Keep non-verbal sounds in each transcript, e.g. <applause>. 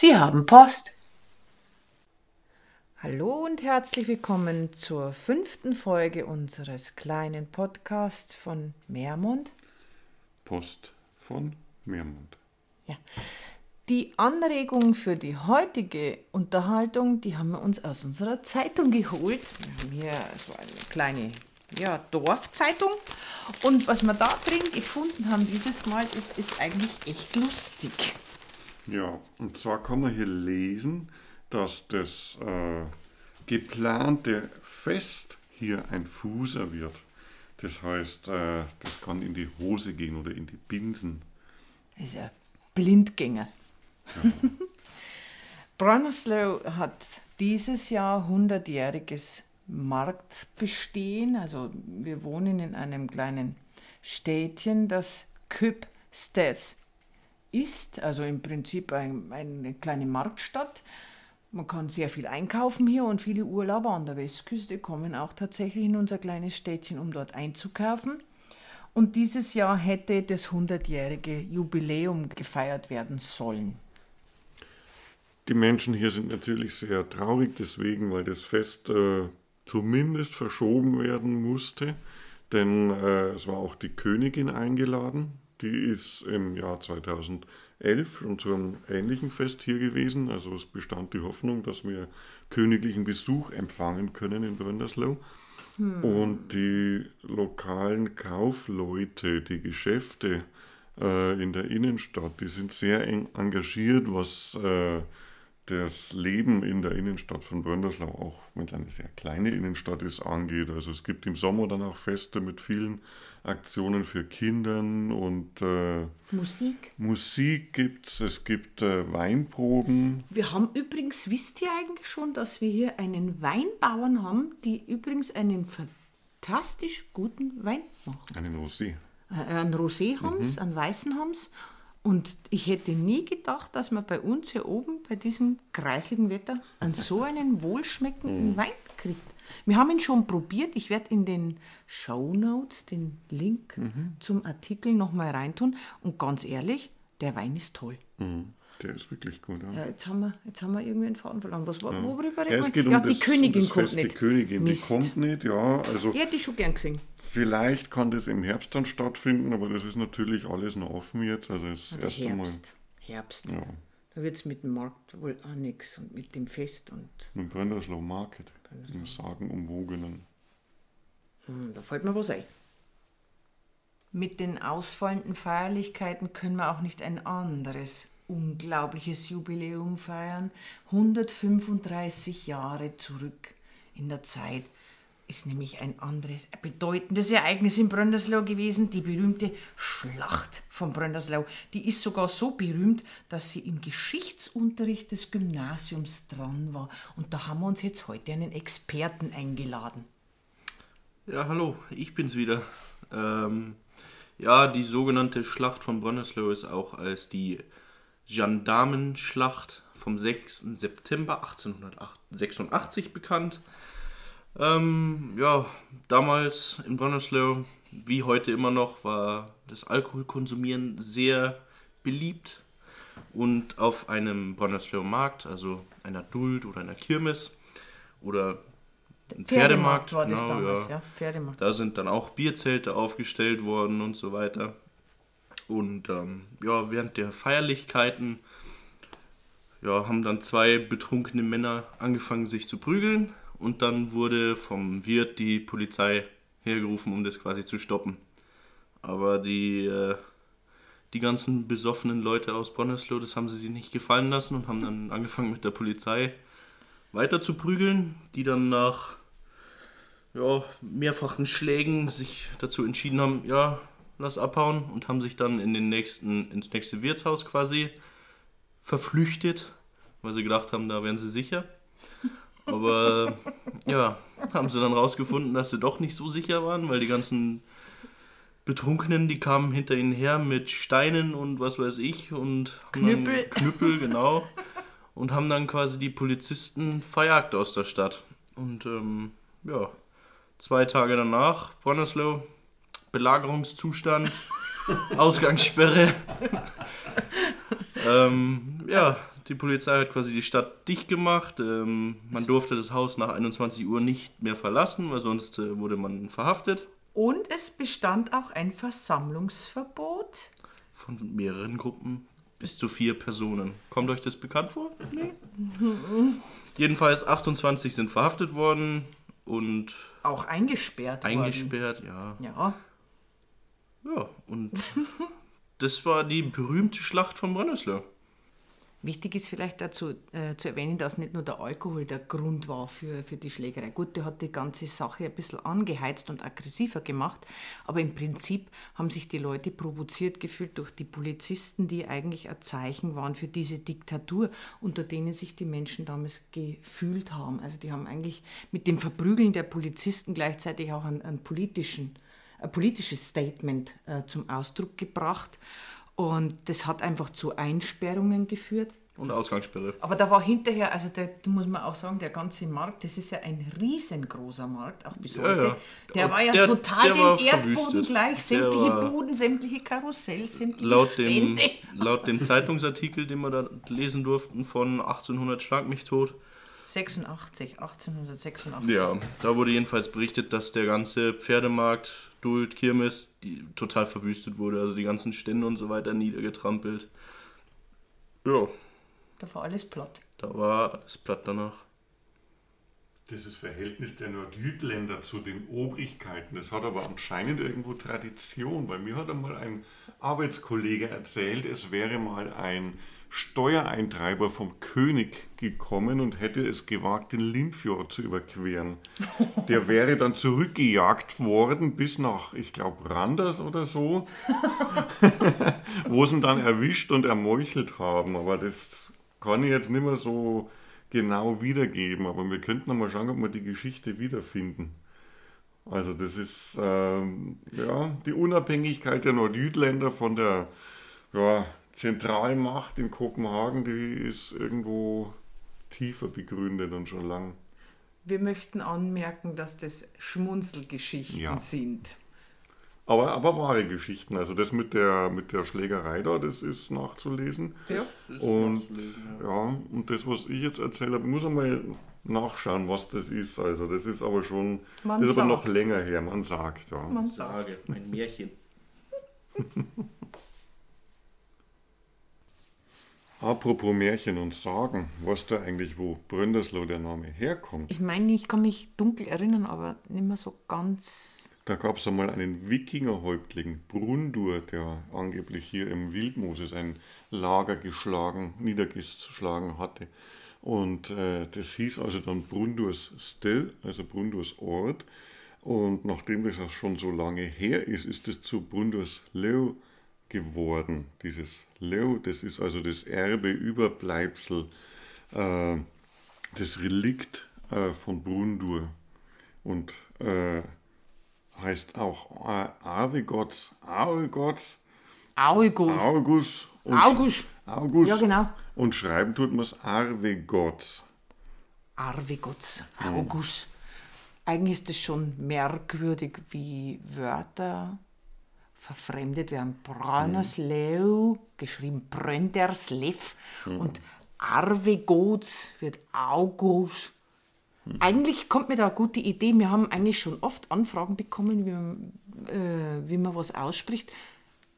Sie haben Post. Hallo und herzlich willkommen zur fünften Folge unseres kleinen Podcasts von Meermund. Post von Meermund. Ja. Die Anregung für die heutige Unterhaltung, die haben wir uns aus unserer Zeitung geholt. Wir haben hier so eine kleine ja, Dorfzeitung. Und was wir da drin gefunden haben dieses Mal, das ist eigentlich echt lustig. Ja, und zwar kann man hier lesen, dass das äh, geplante Fest hier ein Fußer wird. Das heißt, äh, das kann in die Hose gehen oder in die Binsen. Das ist ein Blindgänger. Ja. <laughs> Bronnerslow hat dieses Jahr 100-jähriges Marktbestehen. Also wir wohnen in einem kleinen Städtchen, das Köpstedt ist, also im Prinzip ein, eine kleine Marktstadt. Man kann sehr viel einkaufen hier und viele Urlauber an der Westküste kommen auch tatsächlich in unser kleines Städtchen, um dort einzukaufen. Und dieses Jahr hätte das 100-jährige Jubiläum gefeiert werden sollen. Die Menschen hier sind natürlich sehr traurig deswegen, weil das Fest äh, zumindest verschoben werden musste, denn äh, es war auch die Königin eingeladen. Die ist im Jahr 2011 schon zu einem ähnlichen Fest hier gewesen. Also es bestand die Hoffnung, dass wir königlichen Besuch empfangen können in Bröndersloh. Hm. Und die lokalen Kaufleute, die Geschäfte äh, in der Innenstadt, die sind sehr eng engagiert, was äh, das Leben in der Innenstadt von Brönderslau, auch wenn es eine sehr kleine Innenstadt ist, angeht. Also es gibt im Sommer dann auch Feste mit vielen Aktionen für Kindern und äh, Musik. Musik gibt es, es gibt äh, Weinproben. Wir haben übrigens, wisst ihr eigentlich schon, dass wir hier einen Weinbauern haben, die übrigens einen fantastisch guten Wein machen. Einen Rosé. Äh, einen Rosé haben mhm. einen weißen haben und ich hätte nie gedacht, dass man bei uns hier oben, bei diesem kreisligen Wetter, an so einen wohlschmeckenden mhm. Wein kriegt. Wir haben ihn schon probiert. Ich werde in den Show Notes den Link mhm. zum Artikel nochmal reintun. Und ganz ehrlich, der Wein ist toll. Mhm. Der ist wirklich gut. Ja. ja. jetzt, haben wir, jetzt haben wir irgendwie einen Faden verloren. Was ja. worüber ja, es geht um ja, die das, Königin um kommt nicht. Die Königin, Mist. die kommt nicht, ja. Also, die hätte ich schon gern gesehen. Vielleicht kann das im Herbst dann stattfinden, aber das ist natürlich alles noch offen jetzt. Also es also erst Herbst. Einmal, Herbst. Ja. Da wird es mit dem Markt wohl auch nichts und mit dem Fest und. Mit Brennerslow Market, im sagenumwogenen. Hm, da fällt mir was ein. Mit den ausfallenden Feierlichkeiten können wir auch nicht ein anderes unglaubliches Jubiläum feiern. 135 Jahre zurück in der Zeit ist nämlich ein anderes bedeutendes Ereignis in Brönderslau gewesen, die berühmte Schlacht von Brönderslau. Die ist sogar so berühmt, dass sie im Geschichtsunterricht des Gymnasiums dran war. Und da haben wir uns jetzt heute einen Experten eingeladen. Ja, hallo, ich bin's wieder. Ähm, ja, die sogenannte Schlacht von Brönderslau ist auch als die Gendarmenschlacht vom 6. September 1886 bekannt. Ähm, ja, damals in Brunnerslow, wie heute immer noch, war das Alkoholkonsumieren sehr beliebt. Und auf einem Brunnerslow Markt, also einer Duld oder einer Kirmes oder ein Pferdemarkt, Pferdemarkt war das genau, damals, ja. ja. Pferdemarkt. Da sind dann auch Bierzelte aufgestellt worden und so weiter. Und ähm, ja, während der Feierlichkeiten ja, haben dann zwei betrunkene Männer angefangen, sich zu prügeln und dann wurde vom Wirt die Polizei hergerufen, um das quasi zu stoppen. Aber die, äh, die ganzen besoffenen Leute aus Bronnesloh, das haben sie sich nicht gefallen lassen und haben dann angefangen mit der Polizei weiter zu prügeln, die dann nach ja, mehrfachen Schlägen sich dazu entschieden haben, ja, lass abhauen und haben sich dann in den nächsten, ins nächste Wirtshaus quasi verflüchtet, weil sie gedacht haben, da wären sie sicher. Aber <laughs> ja, haben sie dann rausgefunden, dass sie doch nicht so sicher waren, weil die ganzen Betrunkenen, die kamen hinter ihnen her mit Steinen und was weiß ich und Knüppel. Knüppel, <laughs> genau. Und haben dann quasi die Polizisten verjagt aus der Stadt. Und ähm, ja, zwei Tage danach, Bronnerslow, Belagerungszustand, <laughs> Ausgangssperre. <laughs> ähm, ja, Die Polizei hat quasi die Stadt dicht gemacht. Ähm, man durfte das Haus nach 21 Uhr nicht mehr verlassen, weil sonst äh, wurde man verhaftet. Und es bestand auch ein Versammlungsverbot. Von mehreren Gruppen bis zu vier Personen. Kommt euch das bekannt vor? Nee. <laughs> Jedenfalls 28 sind verhaftet worden und Auch eingesperrt worden. eingesperrt, ja. Ja. Ja, und das war die berühmte Schlacht von Brenneslau. Wichtig ist vielleicht dazu äh, zu erwähnen, dass nicht nur der Alkohol der Grund war für, für die Schlägerei. Gut, der hat die ganze Sache ein bisschen angeheizt und aggressiver gemacht, aber im Prinzip haben sich die Leute provoziert gefühlt durch die Polizisten, die eigentlich ein Zeichen waren für diese Diktatur, unter denen sich die Menschen damals gefühlt haben. Also die haben eigentlich mit dem Verprügeln der Polizisten gleichzeitig auch einen, einen politischen, ein politisches Statement äh, zum Ausdruck gebracht. Und das hat einfach zu Einsperrungen geführt. Und Ausgangssperre. Aber da war hinterher, also da muss man auch sagen, der ganze Markt, das ist ja ein riesengroßer Markt, auch bis Ja, heute. ja. Der Und war ja der- total dem Erdboden verwüstet. gleich. Sämtliche Buden, sämtliche Karussells, sämtliche Laut dem, Stände. laut dem Zeitungsartikel, den wir da lesen durften, von 1800 Schlag mich tot. 86, 1886. Ja, da wurde jedenfalls berichtet, dass der ganze Pferdemarkt, Duld, Kirmes, die total verwüstet wurde. Also die ganzen Stände und so weiter niedergetrampelt. Ja, Da war alles platt. da war alles platt danach. Dieses Verhältnis der Nordjütländer zu den Obrigkeiten, das hat aber anscheinend irgendwo Tradition, weil mir hat einmal ein Arbeitskollege erzählt, es wäre mal ein Steuereintreiber vom König gekommen und hätte es gewagt, den Limfjord zu überqueren. Der wäre dann zurückgejagt worden bis nach, ich glaube, Randers oder so, <laughs> wo sie ihn dann erwischt und ermeuchelt haben. Aber das kann ich jetzt nicht mehr so genau wiedergeben, aber wir könnten mal schauen, ob wir die Geschichte wiederfinden. Also das ist ähm, ja, die Unabhängigkeit der Nordjütländer von der ja, Zentralmacht in Kopenhagen, die ist irgendwo tiefer begründet und schon lang. Wir möchten anmerken, dass das Schmunzelgeschichten Ja. sind. Aber, aber wahre Geschichten. Also das mit der, mit der Schlägerei da, das ist nachzulesen. Ja. Und ja, und das, was ich jetzt erzählt habe, muss einmal nachschauen, was das ist. Also das ist aber schon, Man das ist aber noch länger her, man sagt, ja. Man sagt. Sage, ein Märchen. <laughs> Apropos Märchen und Sagen, weißt du eigentlich, wo Bröndersloh der Name herkommt? Ich meine, ich kann mich dunkel erinnern, aber nicht mehr so ganz. Da gab es einmal einen Wikingerhäuptling, Brundur, der angeblich hier im Wildmoses ein Lager geschlagen, niedergeschlagen hatte. Und äh, das hieß also dann Brundurs Still, also Brundurs Ort. Und nachdem das schon so lange her ist, ist es zu Brundurs Leu geworden. Dieses Leu, das ist also das Erbe, Überbleibsel, äh, das Relikt äh, von Brundur. Und äh, heißt auch äh, Arvegots, Arvegots, Augus. Augus und August. August. Ja, genau. Und schreiben tut man es Arvegots. Arvegots. August. Eigentlich ist es schon merkwürdig, wie Wörter verfremdet werden. Braunerslew, geschrieben Brönderslev und Arvegots wird August. Eigentlich kommt mir da eine gute Idee. Wir haben eigentlich schon oft Anfragen bekommen, wie man, äh, wie man was ausspricht.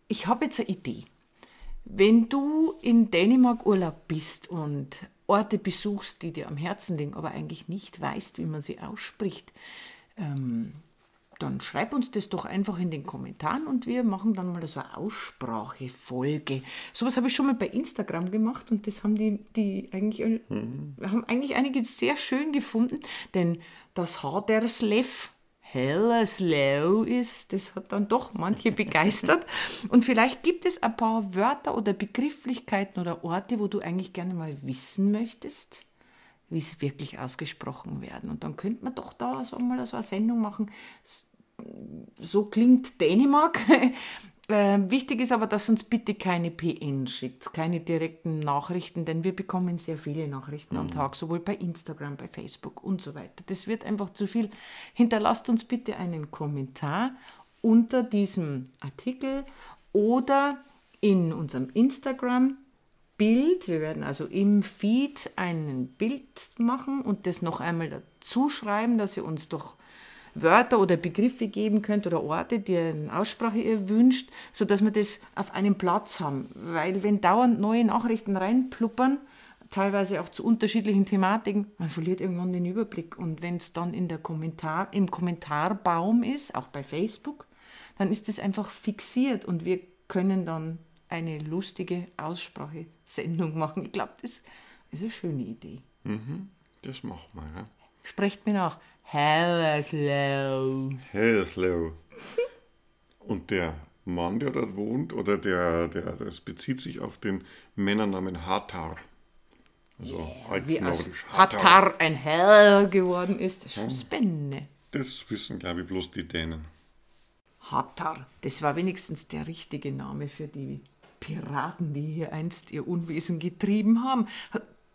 Ich habe jetzt eine Idee. Wenn du in Dänemark Urlaub bist und Orte besuchst, die dir am Herzen liegen, aber eigentlich nicht weißt, wie man sie ausspricht, ähm, dann schreib uns das doch einfach in den Kommentaren und wir machen dann mal so eine Aussprachefolge. Sowas habe ich schon mal bei Instagram gemacht und das haben die, die eigentlich, haben eigentlich einige sehr schön gefunden, denn das Haderslev Hellerslow ist, das hat dann doch manche <laughs> begeistert. Und vielleicht gibt es ein paar Wörter oder Begrifflichkeiten oder Orte, wo du eigentlich gerne mal wissen möchtest, wie sie wirklich ausgesprochen werden. Und dann könnte man doch da so mal so eine Sendung machen. So klingt Dänemark. <laughs> Äh, wichtig ist aber, dass uns bitte keine PN schickt, keine direkten Nachrichten, denn wir bekommen sehr viele Nachrichten am Tag, sowohl bei Instagram, bei Facebook und so weiter. Das wird einfach zu viel. Hinterlasst uns bitte einen Kommentar unter diesem Artikel oder in unserem Instagram Bild. Wir werden also im Feed ein Bild machen und das noch einmal dazu schreiben, dass ihr uns doch Wörter oder Begriffe geben könnt oder Orte, die eine Aussprache ihr wünscht, sodass wir das auf einem Platz haben. Weil wenn dauernd neue Nachrichten reinpluppern, teilweise auch zu unterschiedlichen Thematiken, man verliert irgendwann den Überblick. Und wenn es dann in der Kommentar, im Kommentarbaum ist, auch bei Facebook, dann ist es einfach fixiert und wir können dann eine lustige Aussprachesendung machen. Ich glaube, das ist eine schöne Idee. Mhm, das machen wir, ja. Sprecht mir nach. Hello. Hello. Und der Mann, der dort wohnt, oder der, der, das bezieht sich auf den Männernamen Hatar. Also Wie aus altnordisch. Hatar ein Herr geworden ist. Das ist schon spannend. Das wissen, glaube ich, bloß die Dänen. Hatar, das war wenigstens der richtige Name für die Piraten, die hier einst ihr Unwesen getrieben haben.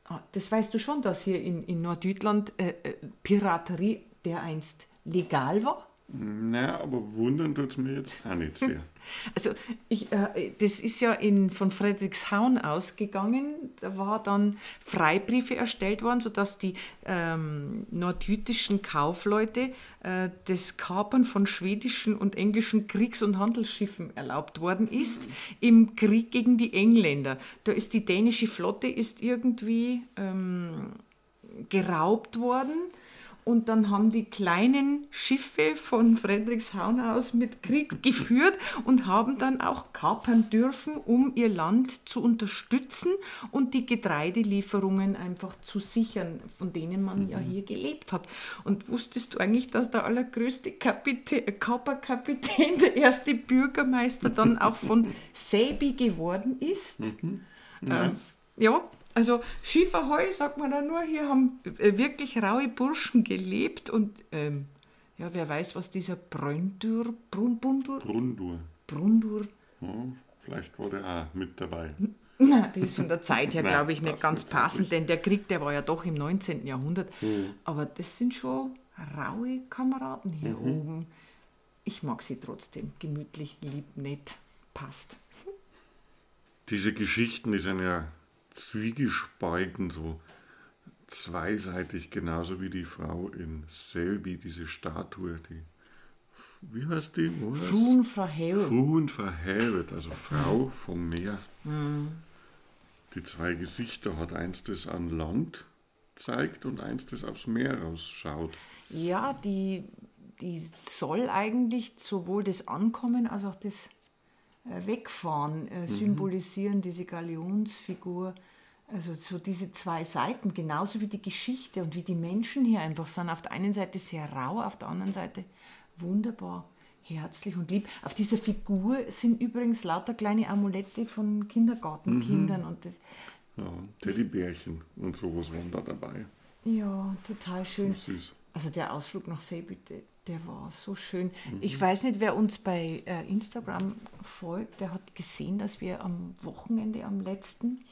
Ah, Das weißt du schon, dass hier in, in Nordjütland äh, äh, Piraterie dereinst legal war? Na, aber wundern tut es mir jetzt auch nicht sehr. <laughs> Also ich, äh, das ist ja in, von Friedrichshain ausgegangen. Da war dann Freibriefe erstellt worden, sodass die ähm, nordjüdischen Kaufleute äh, das Kapern von schwedischen und englischen Kriegs- und Handelsschiffen erlaubt worden ist im Krieg gegen die Engländer. Da ist die dänische Flotte ist irgendwie ähm, geraubt worden. Und dann haben die kleinen Schiffe von Friedrichshain aus mit Krieg geführt und haben dann auch kapern dürfen, um ihr Land zu unterstützen und die Getreidelieferungen einfach zu sichern, von denen man ja hier gelebt hat. Und wusstest du eigentlich, dass der allergrößte Kapitä Kaperkapitän, <laughs> der erste Bürgermeister, dann auch von <laughs> Säby geworden ist? Ähm, ja, also Schieferheu, sagt man da nur, hier haben äh, wirklich raue Burschen gelebt und ähm, ja, wer weiß, was dieser Bröndur, Brunbundur, Brundur. Brundur, Ja, vielleicht war der auch mit dabei. na, das ist von der Zeit her, <laughs> glaube ich, nicht ganz passend, denn der Krieg, der war ja doch im 19. Jahrhundert. Aber das sind schon raue Kameraden hier oben. Ich mag sie trotzdem, gemütlich, lieb, nett, passt. Diese Geschichten, die sind ja zwiegespalten, so zweiseitig, genauso wie die Frau in Selby, diese Statue, die, wie heißt die? Frun Frau Frun verheeret, also Frau vom Meer. Die zwei Gesichter hat eins, das an Land zeigt und eins, das aufs Meer rausschaut. Ja, die, die soll eigentlich sowohl das Ankommen als auch das Wegfahren äh, symbolisieren, diese Galionsfigur. Also so diese zwei Seiten, genauso wie die Geschichte und wie die Menschen hier einfach sind. Auf der einen Seite sehr rau, auf der anderen Seite wunderbar herzlich und lieb. Auf dieser Figur sind übrigens lauter kleine Amulette von Kindergartenkindern und das, Ja, Teddybärchen und sowas waren da dabei. ja, total schön. Süß. Also der Ausflug nach Seebütte, der, war so schön. Ich weiß nicht, wer uns bei äh, Instagram folgt, der hat gesehen, dass wir am Wochenende, am letzten,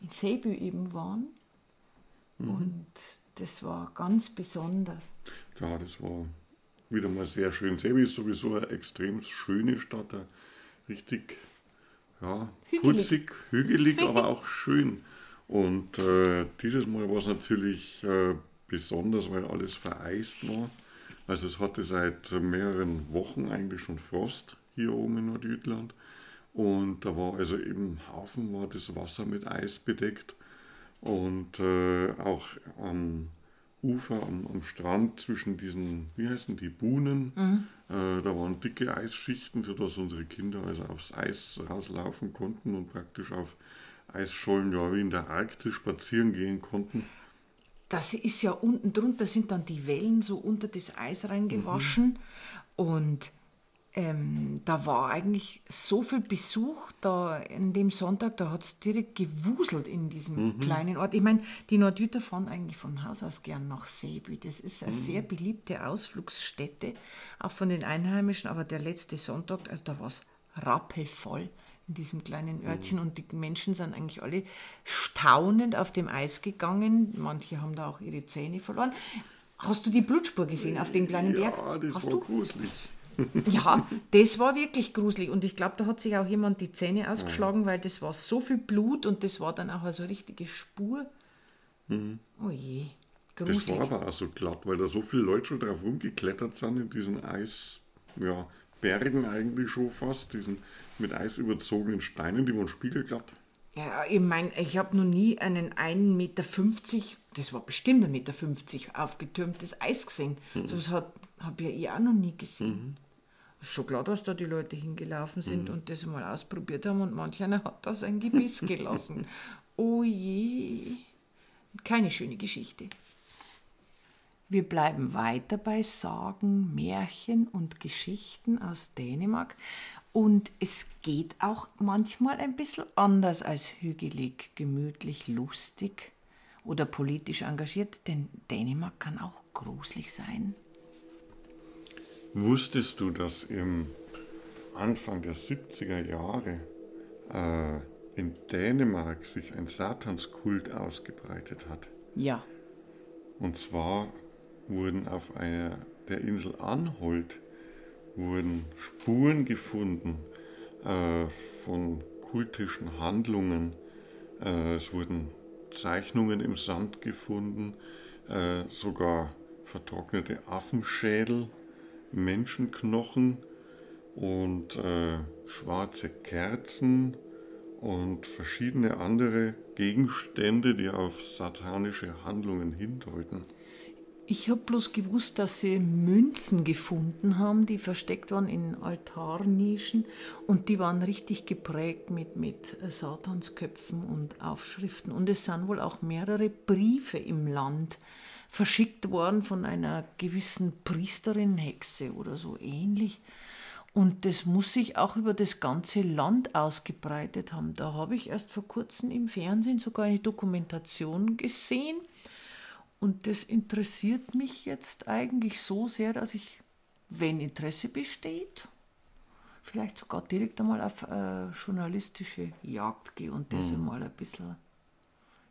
in Seebü eben waren. Und das war ganz besonders. Ja, das war wieder mal sehr schön. Sebi ist sowieso eine extrem schöne Stadt, eine richtig ja, Hügelig. putzig, hügelig, <laughs> aber auch schön. Und äh, dieses Mal war es natürlich äh, besonders, weil alles vereist war. Also es hatte seit mehreren Wochen eigentlich schon Frost hier oben in Nordjütland. Und da war also im Hafen war das Wasser mit Eis bedeckt. Und äh, auch am Ufer, am, am Strand zwischen diesen, wie heißen die, Buhnen, äh, da waren dicke Eisschichten, sodass unsere Kinder also aufs Eis rauslaufen konnten und praktisch auf Eisschollen, ja wie in der Arktis spazieren gehen konnten. Das ist ja unten drunter, sind dann die Wellen so unter das Eis reingewaschen. Und ähm, da war eigentlich so viel Besuch da an dem Sonntag, da hat es direkt gewuselt in diesem kleinen Ort. Ich meine, die Nordjüter fahren eigentlich von Haus aus gern nach Seebü. Das ist eine sehr beliebte Ausflugsstätte, auch von den Einheimischen. Aber der letzte Sonntag, also da war es rappelvoll in diesem kleinen Örtchen und die Menschen sind eigentlich alle staunend auf dem Eis gegangen. Manche haben da auch ihre Zähne verloren. Hast du die Blutspur gesehen auf dem kleinen Berg? Ja, das Hast war du? gruselig. <laughs> Ja, das war wirklich gruselig. Und ich glaube, da hat sich auch jemand die Zähne ausgeschlagen, weil das war so viel Blut und das war dann auch eine so richtige Spur. Oh je, Das gruselig. war aber auch so glatt, weil da so viele Leute schon drauf rumgeklettert sind in diesen Eis, ja, eigentlich schon fast, diesen mit Eis überzogenen Steinen, die waren spiegelglatt. Ja, ich meine, ich habe noch nie einen 1,50 Meter, das war bestimmt 1,50 Meter aufgetürmtes Eis gesehen. So was habe ja ich auch noch nie gesehen. Ist schon klar, dass da die Leute hingelaufen sind und das mal ausprobiert haben und manch einer hat da sein Gebiss <laughs> gelassen. oh je, keine schöne Geschichte. Wir bleiben weiter bei Sagen, Märchen und Geschichten aus Dänemark. Und es geht auch manchmal ein bisschen anders als hügelig, gemütlich, lustig oder politisch engagiert, denn Dänemark kann auch gruselig sein. Wusstest du, dass im Anfang der 70er Jahre äh, in Dänemark sich ein Satanskult ausgebreitet hat? Ja, Und zwar wurden auf einer der Insel Anholt wurden Spuren gefunden äh, von kultischen Handlungen. Äh, es wurden Zeichnungen im Sand gefunden, äh, sogar vertrocknete Affenschädel, Menschenknochen und äh, schwarze Kerzen und verschiedene andere Gegenstände, die auf satanische Handlungen hindeuten. Ich habe bloß gewusst, dass sie Münzen gefunden haben, die versteckt waren in Altarnischen und die waren richtig geprägt mit, mit Satansköpfen und Aufschriften. Und es sind wohl auch mehrere Briefe im Land verschickt worden von einer gewissen Priesterin, Hexe oder so ähnlich. Und das muss sich auch über das ganze Land ausgebreitet haben. Da habe ich erst vor kurzem im Fernsehen sogar eine Dokumentation gesehen. Und das interessiert mich jetzt eigentlich so sehr, dass ich, wenn Interesse besteht, vielleicht sogar direkt einmal auf äh, journalistische Jagd gehe und das einmal ein bisschen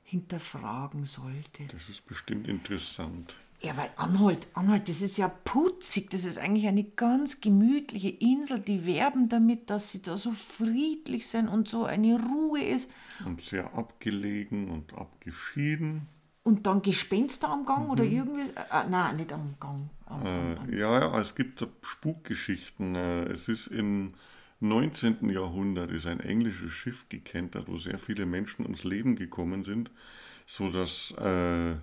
hinterfragen sollte. Das ist bestimmt interessant. Ja, weil Anhalt, Anhalt, das ist ja putzig, das ist eigentlich eine ganz gemütliche Insel. Die werben damit, dass sie da so friedlich sind und so eine Ruhe ist. Und sehr abgelegen und abgeschieden. Und dann Gespenster am Gang oder irgendwie. Äh, nein, nicht am Gang. Am, am, am. Äh, ja, ja, es gibt Spukgeschichten. Äh, Es ist im 19. Jahrhundert ist ein englisches Schiff gekentert, wo sehr viele Menschen ums Leben gekommen sind, sodass äh,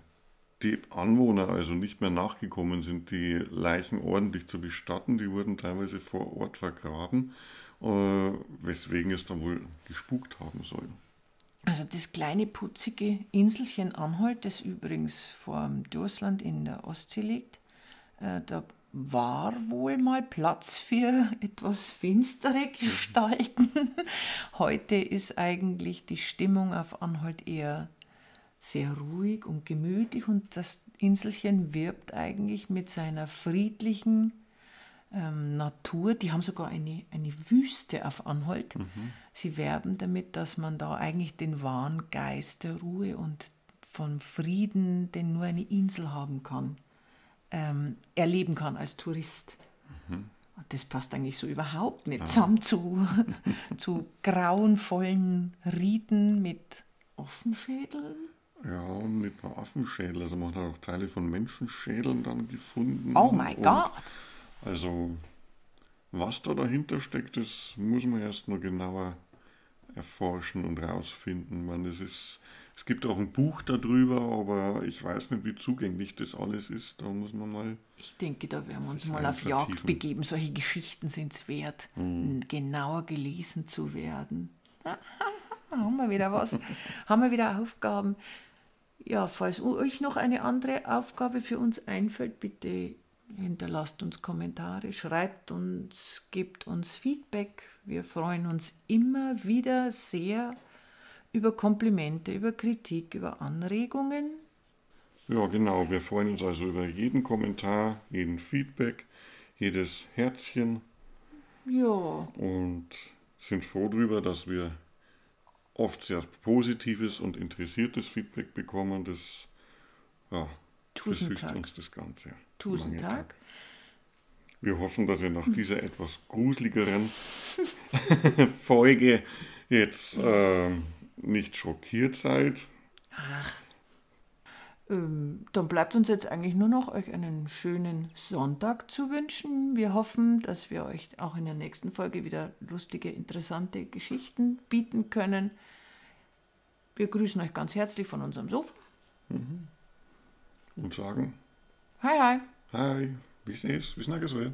die Anwohner also nicht mehr nachgekommen sind, die Leichen ordentlich zu bestatten. Die wurden teilweise vor Ort vergraben, äh, weswegen es dann wohl gespukt haben soll. Also das kleine putzige Inselchen Anhalt, das übrigens vor dem Dursland in der Ostsee liegt, äh, da war wohl mal Platz für <laughs> etwas finstere Gestalten. <laughs> Heute ist eigentlich die Stimmung auf Anhalt eher sehr ruhig und gemütlich und das Inselchen wirbt eigentlich mit seiner friedlichen ähm, Natur. Die haben sogar eine, eine Wüste auf Anhalt. Sie werben damit, dass man da eigentlich den wahren Geist der Ruhe und von Frieden, den nur eine Insel haben kann, ähm, erleben kann als Tourist. Und das passt eigentlich so überhaupt nicht zusammen zu, <laughs> zu grauenvollen Rieden mit Offenschädeln. Ja, und mit einer Affenschädel. Also man hat auch Teile von Menschenschädeln dann gefunden. Oh mein Gott! Also, was da dahinter steckt, das muss man erst noch genauer erforschen und rausfinden. Man, das ist, es gibt auch ein Buch darüber, aber ich weiß nicht, wie zugänglich das alles ist. Da muss man mal. Ich denke, da werden wir uns mal auf. Jagd begeben. Solche Geschichten sind es wert, genauer gelesen zu werden. <laughs> haben wir wieder was. <laughs> haben wir wieder Aufgaben. Ja, falls euch noch eine andere Aufgabe für uns einfällt, bitte hinterlasst uns Kommentare, schreibt uns, gebt uns Feedback. Wir freuen uns immer wieder sehr über Komplimente, über Kritik, über Anregungen. Ja, genau. Wir freuen uns also über jeden Kommentar, jeden Feedback, jedes Herzchen Ja, und sind froh darüber, dass wir oft sehr positives und interessiertes Feedback bekommen. Das ja, Dank. uns das Ganze. Tausend Lange Tag. Wir hoffen, dass ihr nach dieser etwas gruseligeren <laughs> Folge jetzt äh, nicht schockiert seid. Ähm, dann bleibt uns jetzt eigentlich nur noch, euch einen schönen Sonntag zu wünschen. Wir hoffen, dass wir euch auch in der nächsten Folge wieder lustige, interessante Geschichten bieten können. Wir grüßen euch ganz herzlich von unserem Sofa. Und sagen, Hi, hi. hi, bis nächstes, bis nächstes Mal.